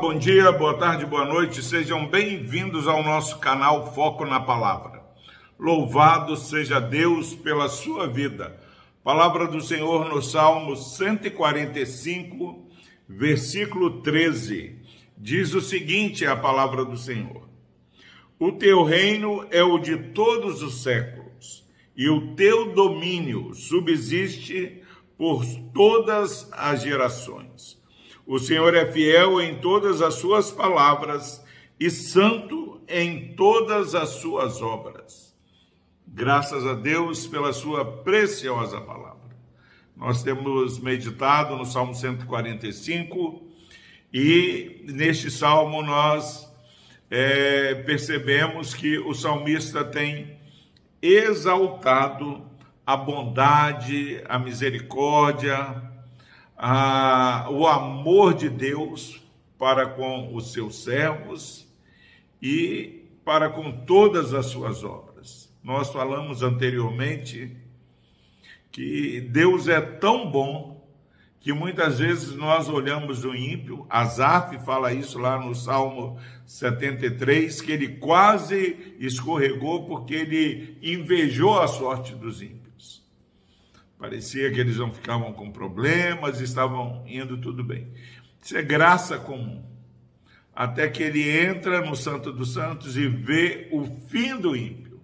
Bom dia, boa tarde, boa noite, sejam bem-vindos ao nosso canal Foco na Palavra. Louvado seja Deus pela sua vida. Palavra do Senhor no Salmo 145, versículo 13. Diz o seguinte: a palavra do Senhor: O teu reino é o de todos os séculos, e o teu domínio subsiste por todas as gerações. O Senhor é fiel em todas as suas palavras e santo em todas as suas obras. Graças a Deus pela sua preciosa palavra. Nós temos meditado no Salmo 145 e neste salmo nós é, percebemos que o salmista tem exaltado a bondade, a misericórdia, o amor de Deus para com os seus servos e para com todas as suas obras. Nós falamos anteriormente que Deus é tão bom que muitas vezes nós olhamos o ímpio, Asaf fala isso lá no Salmo 73, que ele quase escorregou porque ele invejou a sorte dos ímpios. Parecia que eles não ficavam com problemas, estavam indo tudo bem. Isso é graça comum. Até que ele entra no Santo dos Santos e vê o fim do ímpio.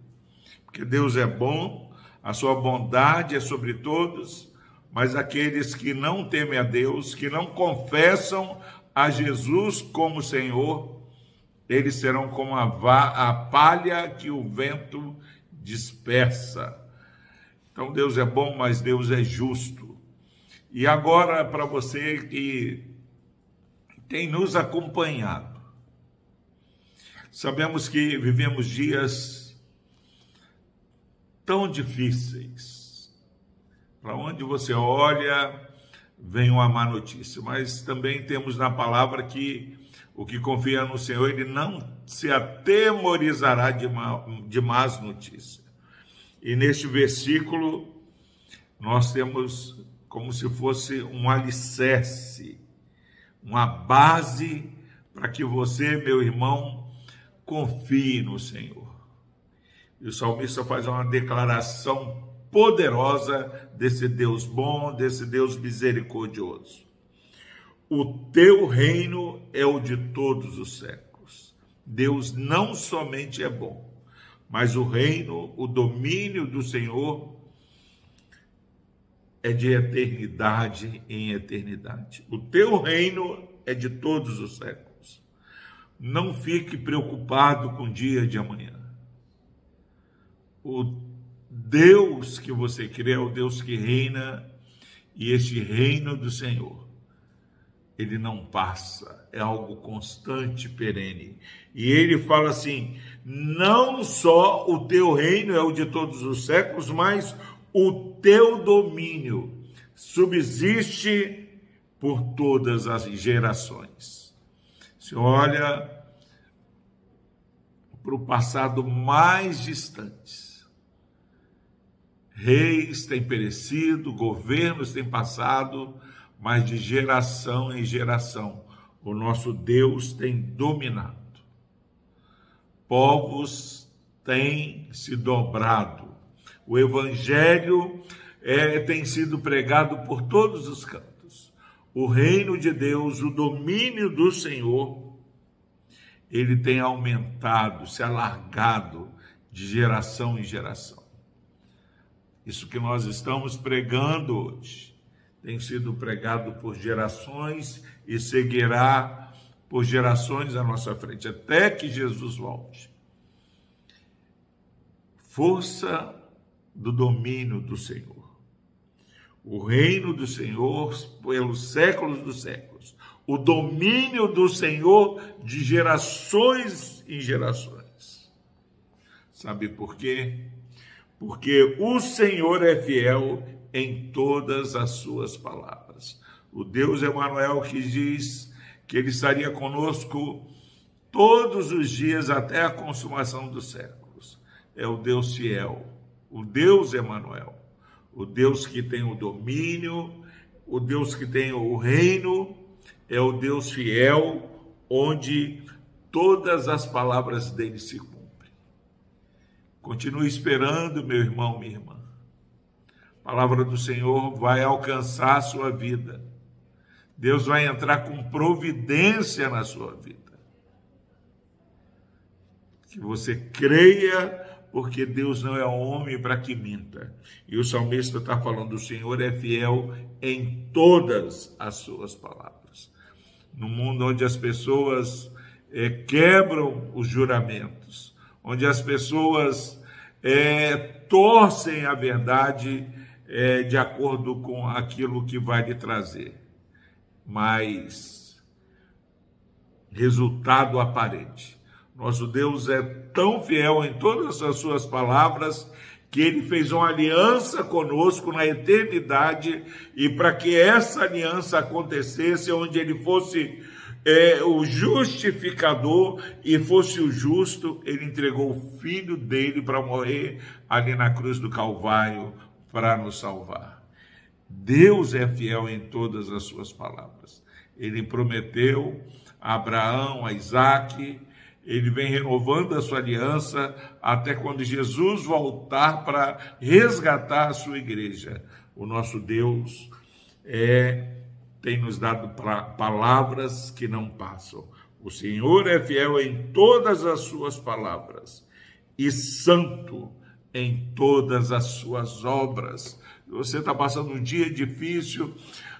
Porque Deus é bom, a sua bondade é sobre todos, mas aqueles que não temem a Deus, que não confessam a Jesus como Senhor, eles serão como a, a palha que o vento dispersa. Então Deus é bom, mas Deus é justo. E agora, para você que tem nos acompanhado, sabemos que vivemos dias tão difíceis. Para onde você olha, vem uma má notícia, mas também temos na palavra que o que confia no Senhor, ele não se atemorizará de, má, de más notícias. E neste versículo, nós temos como se fosse um alicerce, uma base para que você, meu irmão, confie no Senhor. E o salmista faz uma declaração poderosa desse Deus bom, desse Deus misericordioso. O teu reino é o de todos os séculos. Deus não somente é bom, mas o reino, o domínio do Senhor é de eternidade em eternidade. O teu reino é de todos os séculos. Não fique preocupado com o dia de amanhã. O Deus que você crê é o Deus que reina, e este reino do Senhor, ele não passa, é algo constante, perene. E ele fala assim: não só o teu reino é o de todos os séculos, mas o teu domínio subsiste por todas as gerações. Se olha para o passado mais distante, reis têm perecido, governos têm passado, mas de geração em geração o nosso Deus tem dominado povos têm se dobrado. O evangelho é, tem sido pregado por todos os cantos. O reino de Deus, o domínio do Senhor, ele tem aumentado, se alargado de geração em geração. Isso que nós estamos pregando hoje tem sido pregado por gerações e seguirá por gerações à nossa frente, até que Jesus volte. Força do domínio do Senhor. O reino do Senhor pelos séculos dos séculos. O domínio do Senhor de gerações em gerações. Sabe por quê? Porque o Senhor é fiel em todas as suas palavras. O Deus Emanuel que diz que ele estaria conosco todos os dias até a consumação dos séculos. É o Deus fiel, o Deus Emanuel, o Deus que tem o domínio, o Deus que tem o reino, é o Deus fiel, onde todas as palavras dele se cumprem. Continue esperando, meu irmão, minha irmã. A palavra do Senhor vai alcançar a sua vida. Deus vai entrar com providência na sua vida. Que você creia porque Deus não é homem para que minta. E o salmista está falando: o Senhor é fiel em todas as suas palavras. No mundo onde as pessoas é, quebram os juramentos, onde as pessoas é, torcem a verdade é, de acordo com aquilo que vai lhe trazer, mas resultado aparente. Nosso Deus é tão fiel em todas as suas palavras que ele fez uma aliança conosco na eternidade e para que essa aliança acontecesse, onde ele fosse é, o justificador e fosse o justo, ele entregou o filho dele para morrer ali na cruz do Calvário para nos salvar. Deus é fiel em todas as suas palavras. Ele prometeu a Abraão, a Isaac, ele vem renovando a sua aliança até quando Jesus voltar para resgatar a sua igreja. O nosso Deus é tem nos dado palavras que não passam. O Senhor é fiel em todas as suas palavras e santo em todas as suas obras. Você está passando um dia difícil,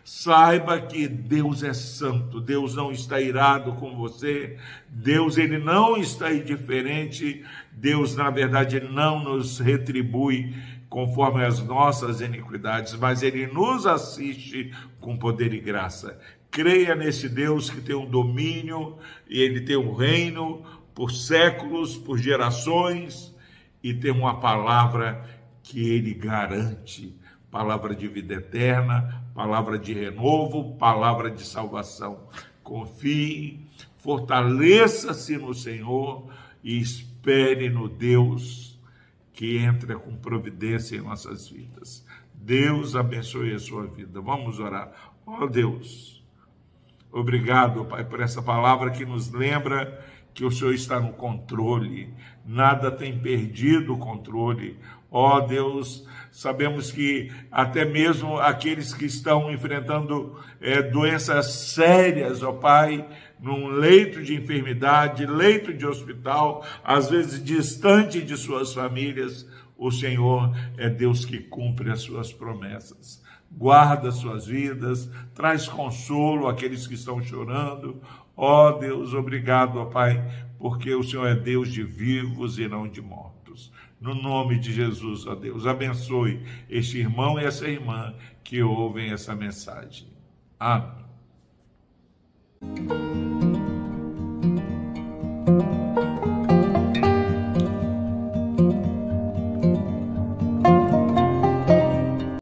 Saiba que Deus é santo, Deus não está irado com você, Deus ele não está indiferente, Deus na verdade não nos retribui conforme as nossas iniquidades, mas ele nos assiste com poder e graça. Creia nesse Deus que tem um domínio e ele tem um reino por séculos, por gerações e tem uma palavra que ele garante palavra de vida eterna, palavra de renovo, palavra de salvação. Confie, fortaleça-se no Senhor e espere no Deus que entra com providência em nossas vidas. Deus abençoe a sua vida. Vamos orar. Ó oh, Deus, obrigado, Pai, por essa palavra que nos lembra que o Senhor está no controle, nada tem perdido o controle. Ó oh, Deus, sabemos que até mesmo aqueles que estão enfrentando é, doenças sérias, ó oh, Pai, num leito de enfermidade, leito de hospital, às vezes distante de suas famílias, o Senhor é Deus que cumpre as suas promessas. Guarda suas vidas, traz consolo àqueles que estão chorando. Ó oh, Deus, obrigado, ó Pai, porque o Senhor é Deus de vivos e não de mortos. No nome de Jesus, ó Deus, abençoe este irmão e essa irmã que ouvem essa mensagem. Amém.